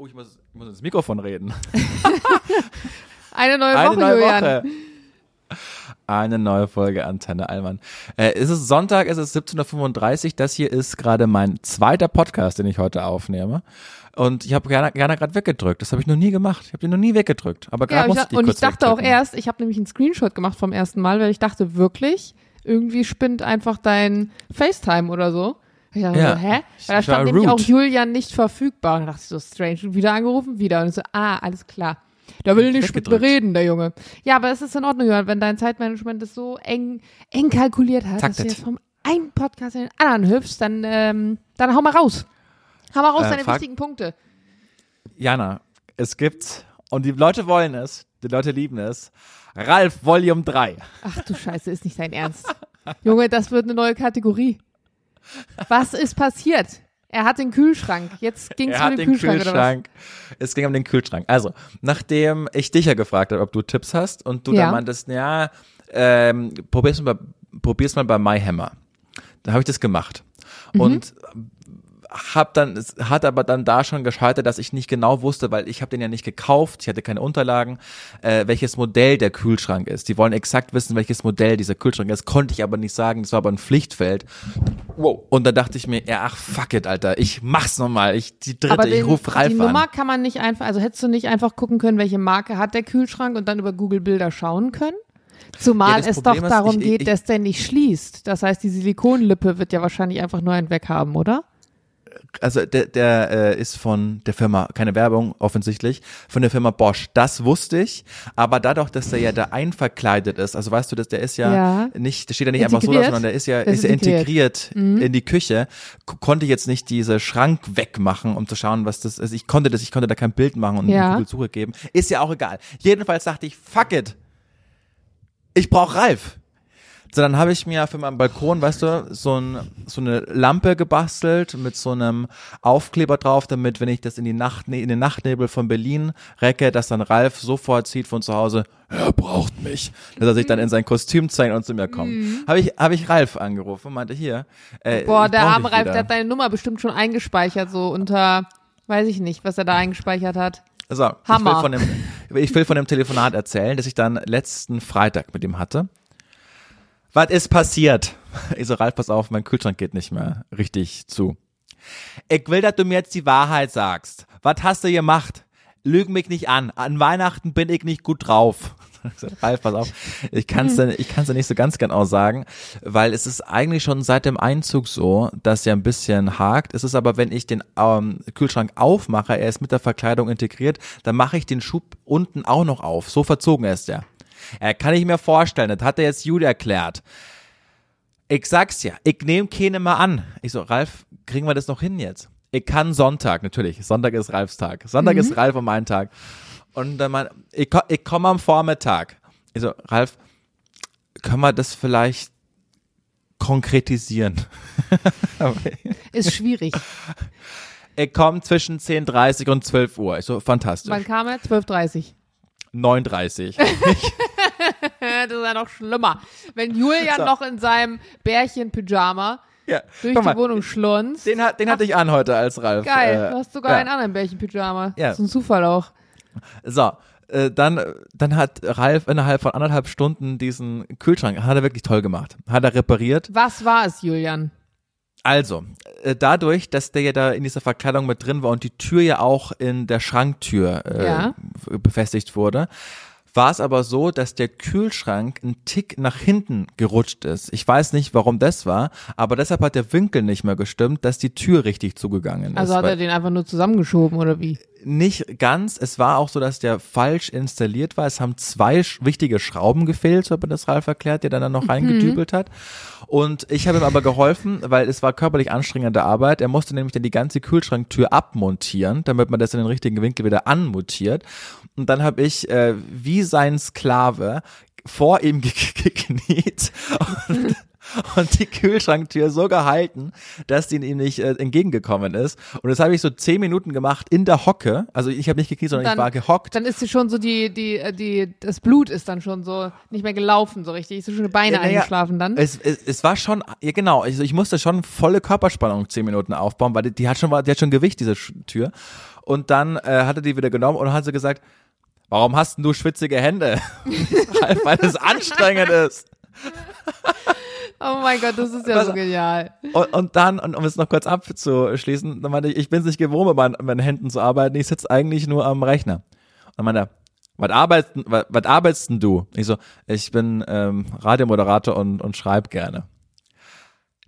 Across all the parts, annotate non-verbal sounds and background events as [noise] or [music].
Oh, ich muss, ich muss ins Mikrofon reden. [laughs] Eine neue Eine Woche, neue Julian. Woche. Eine neue Folge Antenne Allmann. Äh, es ist Sonntag, es ist 17.35 Uhr. Das hier ist gerade mein zweiter Podcast, den ich heute aufnehme. Und ich habe gerne, gerne gerade weggedrückt. Das habe ich noch nie gemacht. Ich habe den noch nie weggedrückt. Aber Ja, gerade und musste ich, ich und ich dachte auch erst, ich habe nämlich einen Screenshot gemacht vom ersten Mal, weil ich dachte wirklich, irgendwie spinnt einfach dein FaceTime oder so. Ich dachte Ja, so, hä? Weil da stand nämlich auch. Julian nicht verfügbar. Und da dachte ich so, strange. Wieder angerufen, wieder. Und so, ah, alles klar. Der will nicht mit mir reden, der Junge. Ja, aber es ist in Ordnung, Julian, wenn dein Zeitmanagement das so eng, eng kalkuliert hat, dass Taktet. du jetzt vom einen Podcast in den anderen hüpfst, dann, ähm, dann hau mal raus. Hau mal raus Äh, deine wichtigen Punkte. Jana, es gibt, und die Leute wollen es, die Leute lieben es, Ralf Volume 3. Ach du Scheiße, ist nicht dein Ernst. Junge, das wird eine neue Kategorie. Was ist passiert? Er hat den Kühlschrank. Jetzt ging es um den den Kühlschrank, Kühlschrank. Es ging um den Kühlschrank. Also, nachdem ich dich ja gefragt habe, ob du Tipps hast und du Ja. dann meintest, ja, ähm, probier's mal, bei- probier's mal bei MyHammer. Da habe ich das gemacht. Mhm. Und hab dann, es hat aber dann da schon gescheitert, dass ich nicht genau wusste, weil ich habe den ja nicht gekauft, ich hatte keine Unterlagen, äh, welches Modell der Kühlschrank ist. Die wollen exakt wissen, welches Modell dieser Kühlschrank ist, konnte ich aber nicht sagen, das war aber ein Pflichtfeld. Wow. Und dann dachte ich mir, ja, ach fuck it, Alter, ich mach's nochmal, ich die dritte, Aber ich den, ruf Ralf die an. Nummer kann man nicht einfach, also hättest du nicht einfach gucken können, welche Marke hat der Kühlschrank und dann über Google Bilder schauen können? Zumal Ja, es Problem doch ist, darum ich- geht, ich- dass der nicht schließt. Das heißt, die Silikonlippe wird ja wahrscheinlich einfach nur einen weg haben, oder? Also der, der äh, ist von der Firma, keine Werbung offensichtlich, von der Firma Bosch. Das wusste ich, aber dadurch, dass der ja da einverkleidet ist, also weißt du, dass der ist ja, Ja. nicht, der steht ja nicht einfach so da, Integriert? sondern der ist ja, ist ja integriert. Mhm. integriert in die Küche, konnte ich jetzt nicht diese Schrank wegmachen, um zu schauen, was das ist. Ich konnte das, ich konnte da kein Bild machen und Ja. eine Google-Suche geben. Ist ja auch egal. Jedenfalls dachte ich, fuck it. Ich brauch Ralf. So, dann habe ich mir für meinen Balkon, weißt du, so, ein, so eine Lampe gebastelt mit so einem Aufkleber drauf, damit, wenn ich das in die Nacht, in den Nachtnebel von Berlin recke, dass dann Ralf sofort sieht von zu Hause, er braucht mich. Dass er sich dann in sein Kostüm zeigt und zu mir kommt. Habe ich, habe ich Ralf angerufen und meinte, hier, äh, Mhm. Boah, der arme Ralf, wieder. der hat deine Nummer bestimmt schon eingespeichert, so unter, weiß ich nicht, was er da eingespeichert hat. So, ich will, Hammer. von dem, ich will von dem Telefonat erzählen, das ich dann letzten Freitag mit ihm hatte. Was ist passiert? [laughs] Ich so, Ralf, pass auf, mein Kühlschrank geht nicht mehr richtig zu. Ich will, dass du mir jetzt die Wahrheit sagst. Was hast du gemacht? Lüg mich nicht an. An Weihnachten bin ich nicht gut drauf. [laughs] Ralf, pass auf. Ich kann es ich kann's dir nicht so ganz genau sagen, weil es ist eigentlich schon seit dem Einzug so, dass er ein bisschen hakt. Es ist aber, wenn ich den ähm, Kühlschrank aufmache, er ist mit der Verkleidung integriert, dann mache ich den Schub unten auch noch auf. So verzogen ist er. Er kann ich mir vorstellen, das hat er jetzt Jude erklärt. Ich sag's ja, ich nehme keine mal an. Ich so, Ralf, kriegen wir das noch hin jetzt? Ich kann Sonntag, natürlich. Sonntag ist Ralfs Tag. Sonntag ist Ralf und mein Tag. Und dann mein, ich, ich komme am Vormittag. Ich so, Ralf, können wir das vielleicht konkretisieren? [laughs] [laughs] Ist schwierig. ich komme zwischen 10.30 und 12 Uhr. Ich so, fantastisch. Wann kam er? 12.30 9.30 [laughs] Das ist ja noch schlimmer. Wenn Julian So. noch in seinem Bärchen-Pyjama ja. durch Guck die mal, Wohnung schlunzt. den, hat, den hatte ich an heute als Ralf. Geil, äh, du hast sogar ja. einen anderen Bärchen-Pyjama. Ja. Das ist ein Zufall auch. So, äh, dann, dann hat Ralf innerhalb von anderthalb Stunden diesen Kühlschrank, hat er wirklich toll gemacht. Hat er repariert. Was war es, Julian? Also, äh, dadurch, dass der ja da in dieser Verkleidung mit drin war und die Tür ja auch in der Schranktür äh, Ja. befestigt wurde, war es aber so, dass der Kühlschrank einen Tick nach hinten gerutscht ist. Ich weiß nicht, warum das war, aber deshalb hat der Winkel nicht mehr gestimmt, dass die Tür richtig zugegangen Also ist. hat weil- er den einfach nur zusammengeschoben oder wie? Nicht ganz. Es war auch so, dass der falsch installiert war. Es haben zwei sch- wichtige Schrauben gefehlt, so hat mir das Ralf erklärt, der dann, dann noch reingedübelt hat. Und ich habe ihm aber geholfen, weil es war körperlich anstrengende Arbeit. Er musste nämlich dann die ganze Kühlschranktür abmontieren, damit man das in den richtigen Winkel wieder anmutiert. Und dann habe ich äh, wie sein Sklave vor ihm ge- [laughs] ge- gekniet und, [laughs] und die Kühlschranktür so gehalten, dass die ihm nicht äh, entgegengekommen ist. Und das habe ich so zehn Minuten gemacht in der Hocke. Also ich habe nicht gekniet, sondern Dann- ich war gehockt. Dann ist sie schon so die, die, äh, die, das Blut ist dann schon so nicht mehr gelaufen, so richtig. Ist so schon die Beine Ja, eingeschlafen dann. Es, es, es war schon, ja genau, also ich musste schon volle Körperspannung zehn Minuten aufbauen, weil die, die hat schon, die hat schon Gewicht, diese Tür. Und dann äh, hat er die wieder genommen und hat sie gesagt, warum hast denn du schwitzige Hände? [laughs] Halt, weil es anstrengend ist. [laughs] Oh mein Gott, das ist ja Was- so genial. Und, und dann, und um es noch kurz abzuschließen, dann meinte ich, ich bin es nicht gewohnt, mit meinen, mit meinen Händen zu arbeiten, ich sitze eigentlich nur am Rechner. Und dann meinte er, was arbeitest, was, was arbeitest denn du? Ich so, ich bin ähm, Radiomoderator und, und schreib gerne.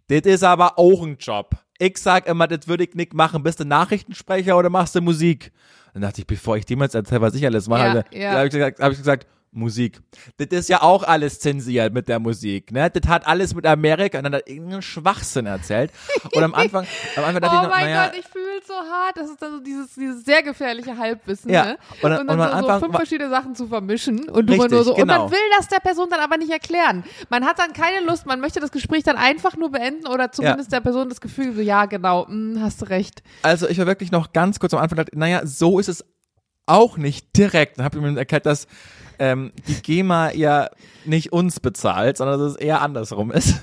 Das ist aber auch ein Job. Ich sag immer, das würde ich nicht machen. Bist du Nachrichtensprecher oder machst du Musik? Dann dachte ich, bevor ich dem jetzt erzähle, was ich alles mache, Ja, ja, ja. habe ich, gesagt- hab ich gesagt, Musik. Das ist ja auch alles zensiert mit der Musik, ne? Das hat alles mit Amerika und dann hat irgendeinen Schwachsinn erzählt. Und am Anfang, am Anfang dachte Oh ich noch, mein naja, Gott, ich fühle es so hart. Das ist dann so dieses, dieses sehr gefährliche Halbwissen, Ja, ne? und dann- Und, dann und so, so Anfang fünf war- verschiedene Sachen zu vermischen und Richtig, nur so, und genau. man will das der Person dann aber nicht erklären. Man hat dann keine Lust, man möchte das Gespräch dann einfach nur beenden oder zumindest der Person das Gefühl, so, ja, genau, hm, hast du recht. also ich war wirklich noch ganz kurz am Anfang gedacht, naja, so ist es auch nicht direkt. Dann habe ich mir erklärt, dass ähm, die GEMA ja nicht uns bezahlt, sondern dass es eher andersrum ist.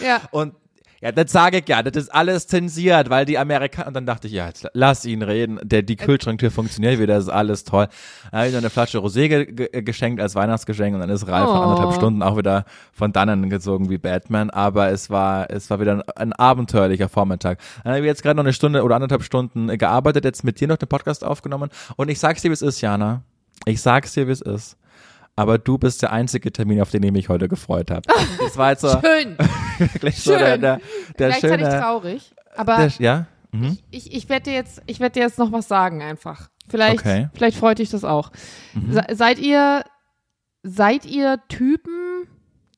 Ja. [laughs] Und ja, das sage ich ja, das ist alles zensiert, weil die Amerikaner, und dann dachte ich, ja, jetzt lass ihn reden, der, die Kühlschranktür funktioniert wieder, das ist alles toll. Dann habe ich noch eine Flasche Rosé ge ge geschenkt als Weihnachtsgeschenk und dann ist Ralf nach Oh. anderthalb Stunden auch wieder von dannen gezogen wie Batman, aber es war, es war wieder ein, ein abenteuerlicher Vormittag. Dann habe ich jetzt gerade noch eine Stunde oder anderthalb Stunden gearbeitet, jetzt mit dir noch den Podcast aufgenommen und ich sag's dir, wie es ist, Jana. Ich sag's dir, wie es ist. Aber du bist der einzige Termin, auf den ich mich heute gefreut habe. [laughs] Das war jetzt so Schön. [laughs] wirklich so der, Schön. der, der Gleichzeitig schöne. traurig. Aber Der, ja? Mhm. ich, ich werde dir jetzt, ich werde dir jetzt noch was sagen einfach. Vielleicht, Okay. Mhm. vielleicht freut dich das auch. Se, seid ihr, seid ihr Typen,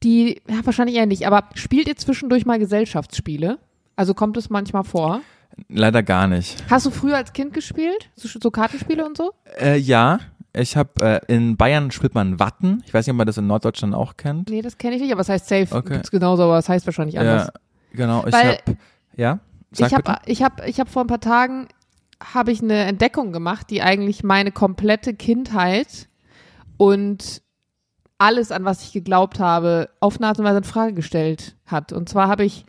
die, ja, wahrscheinlich eher nicht, aber spielt ihr zwischendurch mal Gesellschaftsspiele? Also kommt es manchmal vor? Leider gar nicht. Hast du früher als Kind gespielt? So, so Kartenspiele und so? Äh, ja, ich habe äh, in Bayern spielt man Watten. Ich weiß nicht, ob man das in Norddeutschland auch kennt. Nee, das kenne ich nicht, aber es heißt Safe. Okay. Gibt's genauso, aber es heißt wahrscheinlich anders. Ja, genau. Ich habe ja. Sag ich habe ich hab, ich hab vor ein paar Tagen habe ich eine Entdeckung gemacht, die eigentlich meine komplette Kindheit und alles, an was ich geglaubt habe, auf eine Art und Weise in Frage gestellt hat. Und zwar habe ich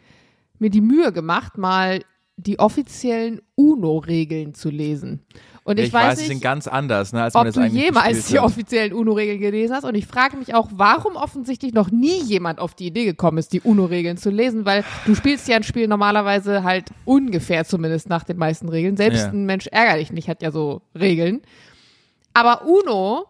mir die Mühe gemacht, mal die offiziellen UNO-Regeln zu lesen. Und ich, ich weiß, weiß, nicht, sind ganz anders, ne, als man ob das du jemals die offiziellen UNO-Regeln gelesen hast. Und ich frage mich auch, warum offensichtlich noch nie jemand auf die Idee gekommen ist, die UNO-Regeln zu lesen, weil du spielst ja ein Spiel normalerweise halt ungefähr zumindest nach den meisten Regeln. Selbst Ja. ein Mensch ärger dich nicht, hat ja so Regeln. Aber UNO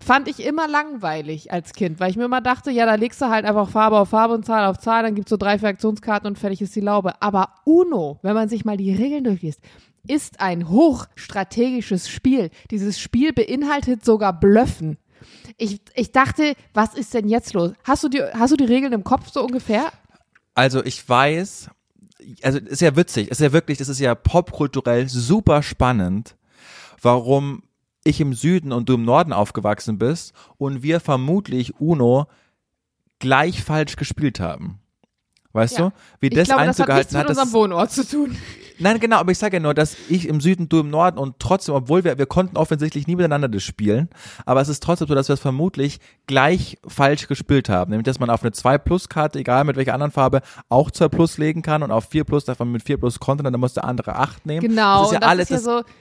fand ich immer langweilig als Kind, weil ich mir immer dachte, ja, da legst du halt einfach Farbe auf Farbe und Zahl auf Zahl, dann gibt's so drei Fraktionskarten und fertig ist die Laube. Aber UNO, wenn man sich mal die Regeln durchliest, ist ein hochstrategisches Spiel. Dieses Spiel beinhaltet sogar Blöffen. Ich, ich dachte, was ist denn jetzt los? Hast du, die, hast du die Regeln im Kopf so ungefähr? Also ich weiß, also ist ja witzig, ist ja wirklich, das ist ja popkulturell super spannend, warum ich im Süden und du im Norden aufgewachsen bist und wir vermutlich Uno gleich falsch gespielt haben. Weißt Ja. du? Wie Ich das glaube, das hat einzugehalten nichts mit hat, das unserem Wohnort zu tun. Nein, genau, aber ich sage ja nur, dass ich im Süden, du im Norden und trotzdem, obwohl wir, wir konnten offensichtlich nie miteinander das spielen, aber es ist trotzdem so, dass wir es vermutlich gleich falsch gespielt haben. Nämlich, dass man auf eine 2 Plus Karte, egal mit welcher anderen Farbe, auch 2 Plus legen kann und auf 4 Plus darf man mit 4 Plus kontern, dann muss der andere 8 nehmen. Genau, Das ist ja das alles, ist ja das, so,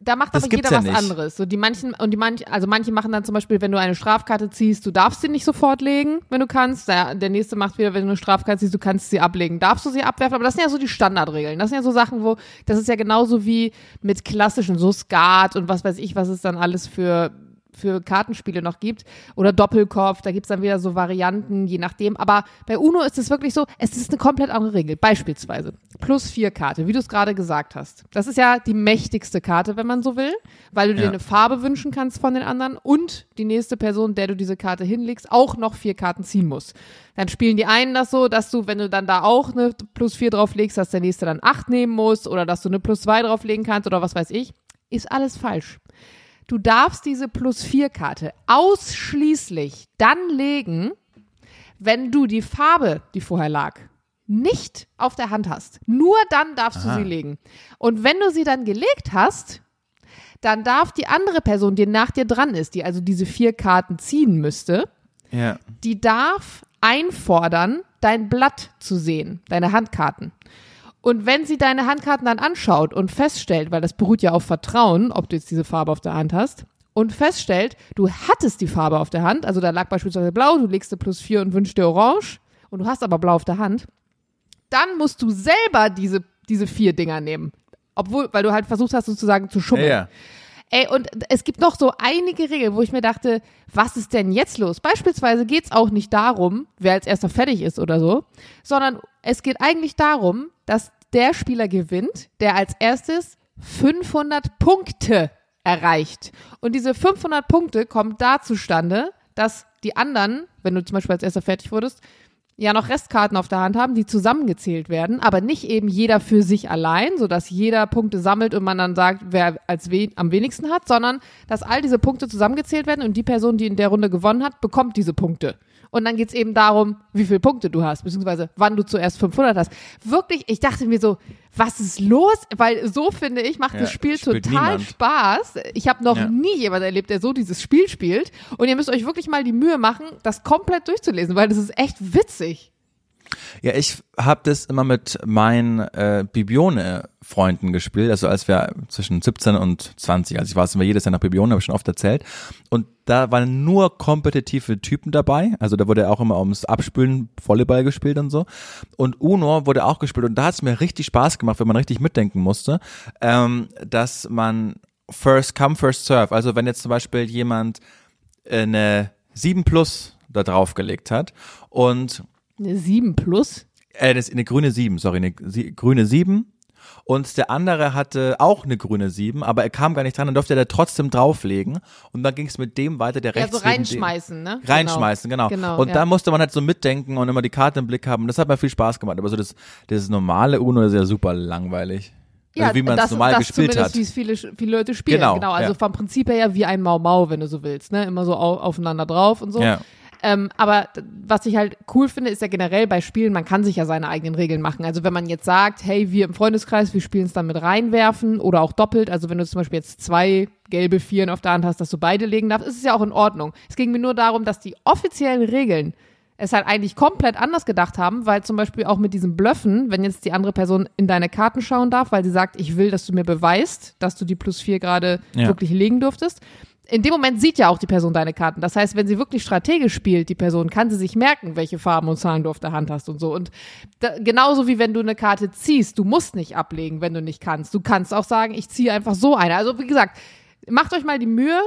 da macht das aber jeder ja was nicht. anderes. So die manchen und die manch, also manche machen dann zum Beispiel, wenn du eine Strafkarte ziehst, du darfst sie nicht sofort legen, wenn du kannst. Der, der nächste macht wieder, wenn du eine Strafkarte ziehst, du kannst sie ablegen, darfst du sie abwerfen. Aber das sind ja so die Standardregeln. Das sind ja so Sachen, wo das ist ja genauso wie mit klassischen so Skat und was weiß ich, was es dann alles für für Kartenspiele noch gibt oder Doppelkopf, da gibt's dann wieder so Varianten, je nachdem. Aber bei Uno ist es wirklich so, es ist eine komplett andere Regel. Beispielsweise plus vier Karte, wie du es gerade gesagt hast. Das ist ja die mächtigste Karte, wenn man so will, weil du dir Ja. eine Farbe wünschen kannst von den anderen und die nächste Person, der du diese Karte hinlegst, auch noch vier Karten ziehen muss. Dann spielen die einen das so, dass du, wenn du dann da auch eine plus vier drauflegst, dass der nächste dann acht nehmen muss oder dass du eine plus zwei drauflegen kannst oder was weiß ich. Ist alles falsch. Du darfst diese Plus-4-Karte ausschließlich dann legen, wenn du die Farbe, die vorher lag, nicht auf der Hand hast. Nur dann darfst Aha. du sie legen. Und wenn du sie dann gelegt hast, dann darf die andere Person, die nach dir dran ist, die also diese vier Karten ziehen müsste, Ja. die darf einfordern, dein Blatt zu sehen, deine Handkarten. Und wenn sie deine Handkarten dann anschaut und feststellt, weil das beruht ja auf Vertrauen, ob du jetzt diese Farbe auf der Hand hast, und feststellt, du hattest die Farbe auf der Hand, also da lag beispielsweise blau, du legst dir plus vier und wünschst dir orange, und du hast aber blau auf der Hand, dann musst du selber diese, diese vier Dinger nehmen. Obwohl, weil du halt versucht hast, sozusagen zu schummeln. Ja. Ey, und es gibt noch so einige Regeln, wo ich mir dachte, was ist denn jetzt los? Beispielsweise geht's auch nicht darum, wer als erster fertig ist oder so, sondern es geht eigentlich darum, dass der Spieler gewinnt, der als erstes 500 Punkte erreicht. Und diese 500 Punkte kommen da zustande, dass die anderen, wenn du zum Beispiel als erster fertig wurdest, ja noch Restkarten auf der Hand haben, die zusammengezählt werden, aber nicht eben jeder für sich allein, sodass jeder Punkte sammelt und man dann sagt, wer als we am wenigsten hat, sondern dass all diese Punkte zusammengezählt werden und die Person, die in der Runde gewonnen hat, bekommt diese Punkte. Und dann geht's eben darum, wie viele Punkte du hast, beziehungsweise wann du zuerst 500 hast. Wirklich, ich dachte mir so, was ist los? Weil so finde ich, macht Ja, das Spiel total niemand. Spaß. Ich habe noch Ja. nie jemanden erlebt, der so dieses Spiel spielt. Und ihr müsst euch wirklich mal die Mühe machen, das komplett durchzulesen, weil das ist echt witzig. Ja, ich habe das immer mit meinen äh, Bibione-Freunden gespielt, also als wir zwischen 17 und 20, also ich war immer jedes Jahr nach Bibione, habe ich schon oft erzählt. Und da waren nur kompetitive Typen dabei, also da wurde auch immer ums Abspülen Volleyball gespielt und so. Und Uno wurde auch gespielt und da hat es mir richtig Spaß gemacht, wenn man richtig mitdenken musste, ähm, dass man First Come, First Serve, also wenn jetzt zum Beispiel jemand äh, eine 7 Plus da draufgelegt hat und Eine 7 plus? äh, das ist eine grüne 7, sorry, eine grüne 7. Und der andere hatte auch eine grüne 7, aber er kam gar nicht dran, dann durfte er da trotzdem drauflegen. Und dann ging es mit dem weiter, der Ja, rechts so neben dem- reinschmeißen, ne? Reinschmeißen, genau. Genau, und ja. da musste man halt so mitdenken und immer die Karte im Blick haben. Das hat mir viel Spaß gemacht. Aber so das, das normale Uno ist ja super langweilig. Ja, also wie man es das, normal das gespielt hat. wie es viele, viele Leute spielen. Genau, Genau, also ja. vom Prinzip her ja wie ein Mau Mau, wenn du so willst, ne? Immer so au aufeinander drauf und so. Ja. Ähm, aber was ich halt cool finde, ist ja generell bei Spielen, man kann sich ja seine eigenen Regeln machen. Also wenn man jetzt sagt, hey, wir im Freundeskreis, wir spielen es dann mit reinwerfen oder auch doppelt. Also wenn du zum Beispiel jetzt zwei gelbe Vieren auf der Hand hast, dass du beide legen darfst, ist es ja auch in Ordnung. Es ging mir nur darum, dass die offiziellen Regeln es halt eigentlich komplett anders gedacht haben, weil zum Beispiel auch mit diesem Blöffen, wenn jetzt die andere Person in deine Karten schauen darf, weil sie sagt, ich will, dass du mir beweist, dass du die plus vier gerade Ja. wirklich legen durftest. In dem Moment sieht ja auch die Person deine Karten. Das heißt, wenn sie wirklich strategisch spielt, die Person, kann sie sich merken, welche Farben und Zahlen du auf der Hand hast und so. Und da, genauso wie wenn du eine Karte ziehst, du musst nicht ablegen, wenn du nicht kannst. Du kannst auch sagen, ich ziehe einfach so eine. Also wie gesagt, macht euch mal die Mühe.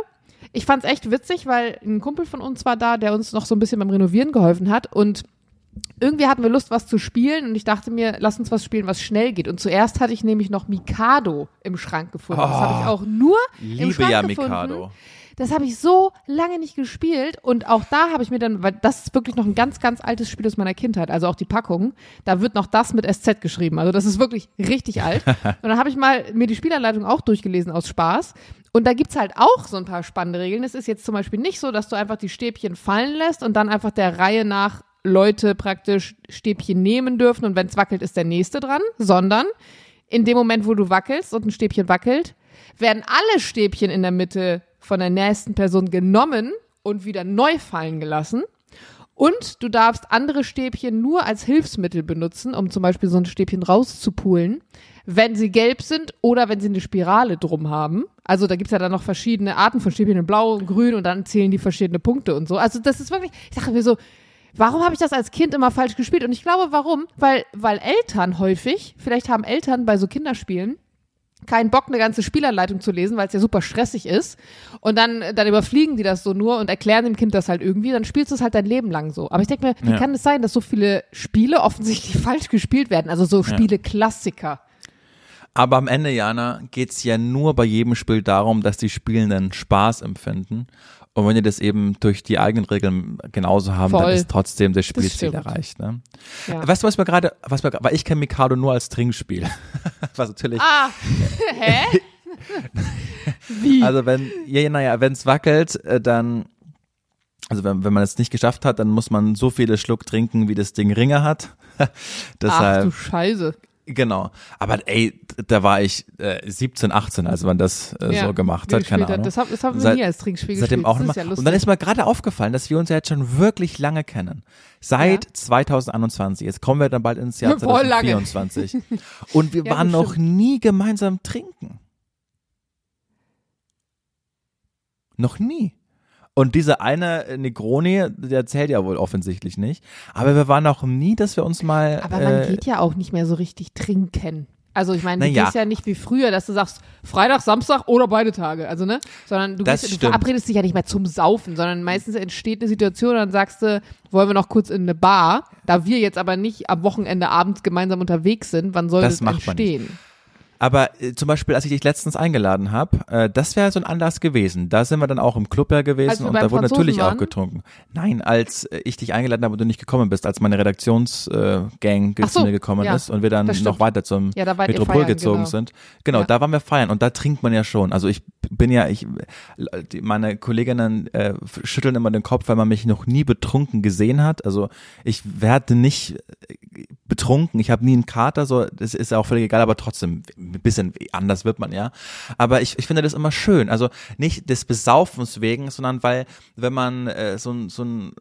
Ich fand's echt witzig, weil ein Kumpel von uns war da, der uns noch so ein bisschen beim Renovieren geholfen hat und irgendwie hatten wir Lust, was zu spielen und ich dachte mir, lass uns was spielen, was schnell geht. Und zuerst hatte ich nämlich noch Mikado im Schrank gefunden. Das habe ich auch nur im Liebe Schrank ja gefunden. Mikado. Das habe ich so lange nicht gespielt und auch da habe ich mir dann, weil das ist wirklich noch ein ganz, ganz altes Spiel aus meiner Kindheit, also auch die Packung, da wird noch das mit SZ geschrieben. Also das ist wirklich richtig alt. [laughs] und dann habe ich mal mir die Spielanleitung auch durchgelesen aus Spaß. Und da gibt's halt auch so ein paar spannende Regeln. Es ist jetzt zum Beispiel nicht so, dass du einfach die Stäbchen fallen lässt und dann einfach der Reihe nach Leute praktisch Stäbchen nehmen dürfen und wenn es wackelt, ist der nächste dran, sondern in dem Moment, wo du wackelst und ein Stäbchen wackelt, werden alle Stäbchen in der Mitte von der nächsten Person genommen und wieder neu fallen gelassen. Und du darfst andere Stäbchen nur als Hilfsmittel benutzen, um zum Beispiel so ein Stäbchen rauszupulen, wenn sie gelb sind oder wenn sie eine Spirale drum haben. Also da gibt's ja dann noch verschiedene Arten von Stäbchen in Blau und Grün und dann zählen die verschiedene Punkte und so. Also das ist wirklich, ich dachte mir so, warum habe ich das als Kind immer falsch gespielt? Und ich glaube, warum? Weil, weil Eltern häufig, vielleicht haben Eltern bei so Kinderspielen, keinen Bock, eine ganze Spielanleitung zu lesen, weil es ja super stressig ist. Und dann, dann überfliegen die das so nur und erklären dem Kind das halt irgendwie. Dann spielst du es halt dein Leben lang so. Aber ich denke mir, wie Ja. kann es sein, dass so viele Spiele offensichtlich [laughs] falsch gespielt werden? Also so Spiele-Klassiker. Aber am Ende, Jana, geht's ja nur bei jedem Spiel darum, dass die Spielenden Spaß empfinden. Und wenn die das eben durch die eigenen Regeln genauso haben, dann Voll. ist trotzdem das Spielziel stimmt. erreicht. Ne? Ja. Weißt du, was mir gerade, was mir, weil ich kenne Mikado nur als Trinkspiel. [laughs] was natürlich, Ah, [laughs] hä? Wie? also wenn, ja, naja, wenn es wackelt, äh, dann Also wenn, wenn man es nicht geschafft hat, dann muss man so viele Schluck trinken, wie das Ding Ringe hat. Deshalb, [laughs] Ach du Scheiße. Genau. Aber ey, da war ich äh, 17, 18, als man das äh, Ja, so gemacht hat. Keine hat. Ahnung. Das, hab, das haben wir nie als Trinkspiel Seitdem gespielt. auch das ist ja lustig. und dann ist mir gerade aufgefallen, dass wir uns ja jetzt schon wirklich lange kennen. Seit Ja. 2021. Jetzt kommen wir dann bald ins Jahr [laughs] Voll lange. 2024. Und wir [laughs] Ja, waren noch nie gemeinsam trinken. Noch nie. Und diese eine Negroni, der zählt ja wohl offensichtlich nicht. Aber wir waren noch nie, dass wir uns mal. Aber man äh, geht ja auch nicht mehr so richtig trinken. Also ich meine, du Na ja. gehst ja nicht wie früher, dass du sagst, Freitag, Samstag oder beide Tage, also ne? Sondern du, Das gehst, du verabredest dich ja nicht mehr zum Saufen, sondern meistens entsteht eine Situation und dann sagst du, wollen wir noch kurz in eine Bar, da wir jetzt aber nicht am Wochenende abends gemeinsam unterwegs sind, wann soll Das das, entstehen? Aber äh, zum Beispiel, als ich dich letztens eingeladen habe, äh, das wäre so ein Anlass gewesen. Da sind wir dann auch im Club ja gewesen Als wir und da wurde Franzosen natürlich auch getrunken. Nein, als äh, ich dich eingeladen habe und du nicht gekommen bist, als meine Redaktionsgang äh, so, zu mir gekommen ja, ist und wir dann noch weiter zum Ja, Metropol feiern, gezogen genau. sind. Genau, Ja. da waren wir feiern und da trinkt man ja schon. Also ich bin ja, ich, die- meine Kolleginnen äh, schütteln immer den Kopf, weil man mich noch nie betrunken gesehen hat. Also ich werde nicht äh, betrunken, ich habe nie einen Kater, so das ist ja auch völlig egal, aber trotzdem ein bisschen anders wird man ja. Aber ich, ich finde das immer schön. Also nicht des Besaufens wegen, sondern weil wenn man äh, so ein so ein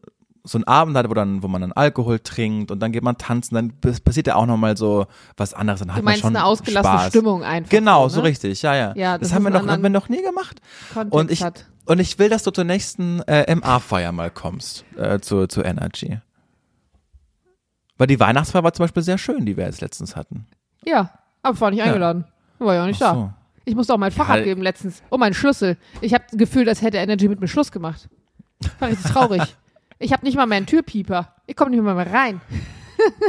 so ein Abend hat, wo dann, wo man dann Alkohol trinkt und dann geht man tanzen, dann passiert ja auch nochmal so was anderes. Dann hat Du man meinst schon eine ausgelassene Spaß. Stimmung einfach. Genau, so, so ne? richtig, ja, ja. Ja, das, das haben wir noch, einen haben wir noch nie gemacht. Kontext Und ich, hat. und ich will, dass du zur nächsten äh, MA-Feier mal kommst, äh, zu, zu Energy. Weil die Weihnachtsfeier war zum Beispiel sehr schön, die wir jetzt letztens hatten. Ja, aber war nicht eingeladen. War ja auch nicht Ach da. so. Ich musste auch mein Fach Ja, abgeben letztens. Oh, mein Schlüssel. Ich habe das Gefühl, als hätte Energy mit mir Schluss gemacht. War richtig traurig. [laughs] Ich habe nicht mal mehr einen Türpieper. Ich komme nicht mehr, mehr rein.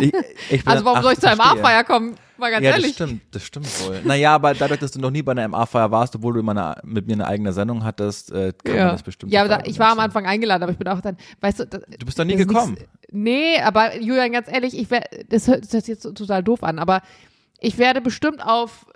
Ich, ich Also warum ach, soll ich zur verstehe. MA-Feier kommen? Mal ganz Ja, das ehrlich. stimmt, das stimmt wohl. Naja, aber dadurch, dass du noch nie bei einer MA-Feier warst, obwohl du immer eine, mit mir eine eigene Sendung hattest, äh, kann man Ja, das bestimmt ja da, ich war am. Anfang eingeladen, aber ich bin auch dann, weißt du, das, Du bist doch nie das gekommen. Nix, nee, aber Julian, ganz ehrlich, ich wär, das hört das sich jetzt total doof an, aber ich werde bestimmt auf,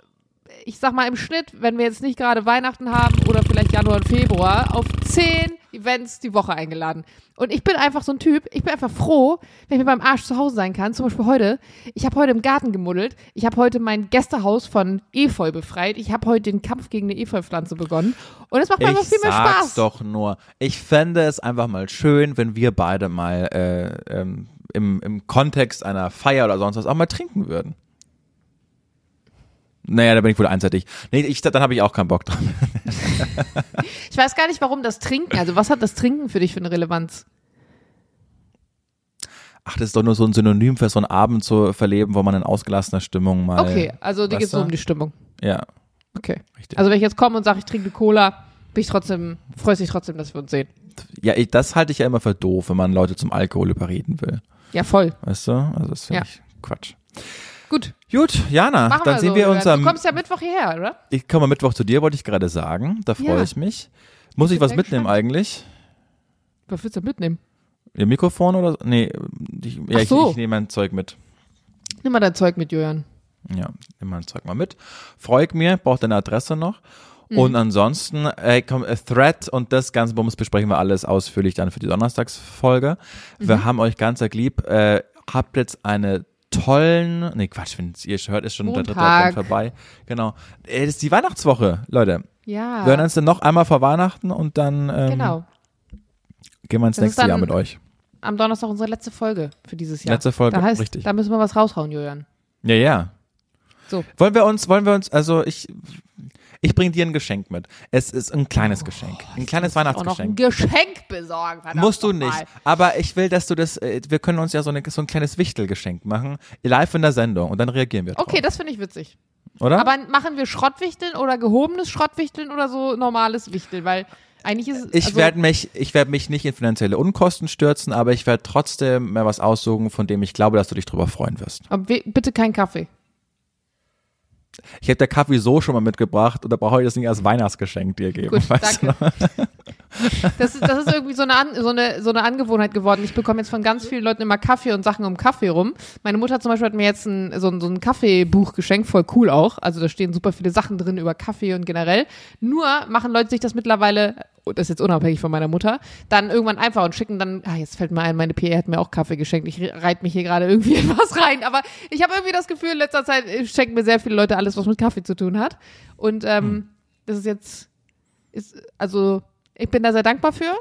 ich sag mal im Schnitt, wenn wir jetzt nicht gerade Weihnachten haben oder vielleicht Januar und Februar, auf zehn Events die Woche eingeladen. Und ich bin einfach so ein Typ, ich bin einfach froh, wenn ich mit meinem Arsch zu Hause sein kann. Zum Beispiel heute, ich habe heute im Garten gemuddelt, ich habe heute mein Gästehaus von Efeu befreit, ich habe heute den Kampf gegen eine Efeu-Pflanze begonnen. Und es macht mir einfach Ich viel mehr sag's Spaß. doch nur. Ich fände es einfach mal schön, wenn wir beide mal äh, ähm, im, im Kontext einer Feier oder sonst was auch mal trinken würden. Naja, da bin ich wohl einseitig. Nee, ich, dann habe ich auch keinen Bock drauf. [laughs] Ich weiß gar nicht, warum das Trinken, also was hat das Trinken für dich für eine Relevanz? Ach, das ist doch nur so ein Synonym für so einen Abend zu verleben, wo man in ausgelassener Stimmung mal. Okay, also dir weißt geht es nur um die Stimmung. Ja, Okay. richtig. Also wenn ich jetzt komme und sage, ich trinke Cola, bin ich trotzdem, freust dich trotzdem, dass wir uns sehen. ja, ich, das halte ich ja immer für doof, wenn man Leute zum Alkohol überreden will. Ja, voll. Weißt du? Also das finde Ja. ich Quatsch. Gut, Gut, Jana, machen dann wir sehen so. wir uns du am. kommst ja Mittwoch hierher, oder? Ich komme am Mittwoch zu dir, wollte ich gerade sagen. Da freue Ja. ich mich. Muss ich bin was sehr mitnehmen gespannt. eigentlich? Was willst du mitnehmen? Ihr Mikrofon oder? so? Nee, ich, ja, Ach ich, so. ich nehme mein Zeug mit. Nimm mal dein Zeug mit, Julian. Ja, nimm mein Zeug mal mit. Freue ich mir, braucht deine Adresse noch. Mhm. Und ansonsten, ey, komm, äh, Thread und das ganze Bums besprechen wir alles ausführlich dann für die Donnerstagsfolge. Mhm. Wir haben euch ganz arg lieb. Äh, habt jetzt eine tollen, nee, Quatsch, wenn ihr hört, ist schon der dritte Montag. Advent vorbei. Genau. Äh, das ist die Weihnachtswoche, Leute. Ja. Wir hören uns dann noch einmal vor Weihnachten und dann ähm, genau. gehen wir ins Das nächste Jahr mit euch. Am Donnerstag unsere letzte Folge für dieses Jahr. Letzte Folge, da heißt, richtig. Da müssen wir was raushauen, Julian. Ja, ja. So. Wollen wir uns, wollen wir uns, also ich, ich bringe dir ein Geschenk mit. Es ist ein kleines Geschenk. Ein kleines Auch noch ein Weihnachtsgeschenk. Geschenk besorgen. Musst du nicht. Aber ich will, dass du das, äh, wir können uns ja so, eine, so ein kleines Wichtelgeschenk machen, live in der Sendung und dann reagieren wir drauf. Okay, das finde ich witzig. Oder? Aber machen wir Schrottwichteln oder gehobenes Schrottwichteln oder so normales Wichteln? Weil eigentlich ist es. ich also, werde mich, ich werde mich nicht in finanzielle Unkosten stürzen, aber ich werde trotzdem mehr was aussuchen, von dem ich glaube, dass du dich drüber freuen wirst. Aber bitte kein Kaffee. Ich habe der Kaffee so schon mal mitgebracht und da brauche ich das nicht als Weihnachtsgeschenk dir geben. Gut, weißt du danke. noch? Das ist, das ist irgendwie so eine, An so, eine, so eine Angewohnheit geworden. Ich bekomme jetzt von ganz vielen Leuten immer Kaffee und Sachen um Kaffee rum. Meine Mutter zum Beispiel hat mir jetzt ein, so, ein, so ein Kaffeebuch geschenkt, voll cool auch. Also da stehen super viele Sachen drin über Kaffee und generell. Nur machen Leute sich das mittlerweile, das ist jetzt unabhängig von meiner Mutter, dann irgendwann einfach und schicken dann, ah, jetzt fällt mir ein, meine PE hat mir auch Kaffee geschenkt. Ich reite mich hier gerade irgendwie [laughs] in was rein. Aber ich habe irgendwie das Gefühl, in letzter Zeit äh, schenken mir sehr viele Leute alles, was mit Kaffee zu tun hat. Und ähm, hm. das ist jetzt, ist, also ich bin da sehr dankbar für.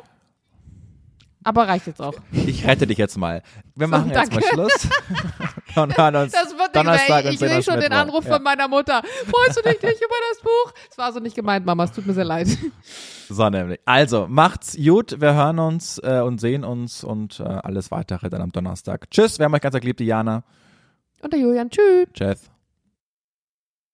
Aber reicht jetzt auch. Ich rette dich jetzt mal. Wir machen so, jetzt mal Schluss. [laughs] und hören uns das wird Donnerstag nicht mehr. Ich will schon den Anruf ja. von meiner Mutter. Freust du dich nicht über das Buch? Es war so nicht gemeint, Mama. Es tut mir sehr leid. So nämlich. Also, macht's gut. Wir hören uns äh, und sehen uns und äh, alles weitere dann am Donnerstag. Tschüss. Wir haben euch ganz lieb, Diana. Und der Julian. Tschüss. Tschüss.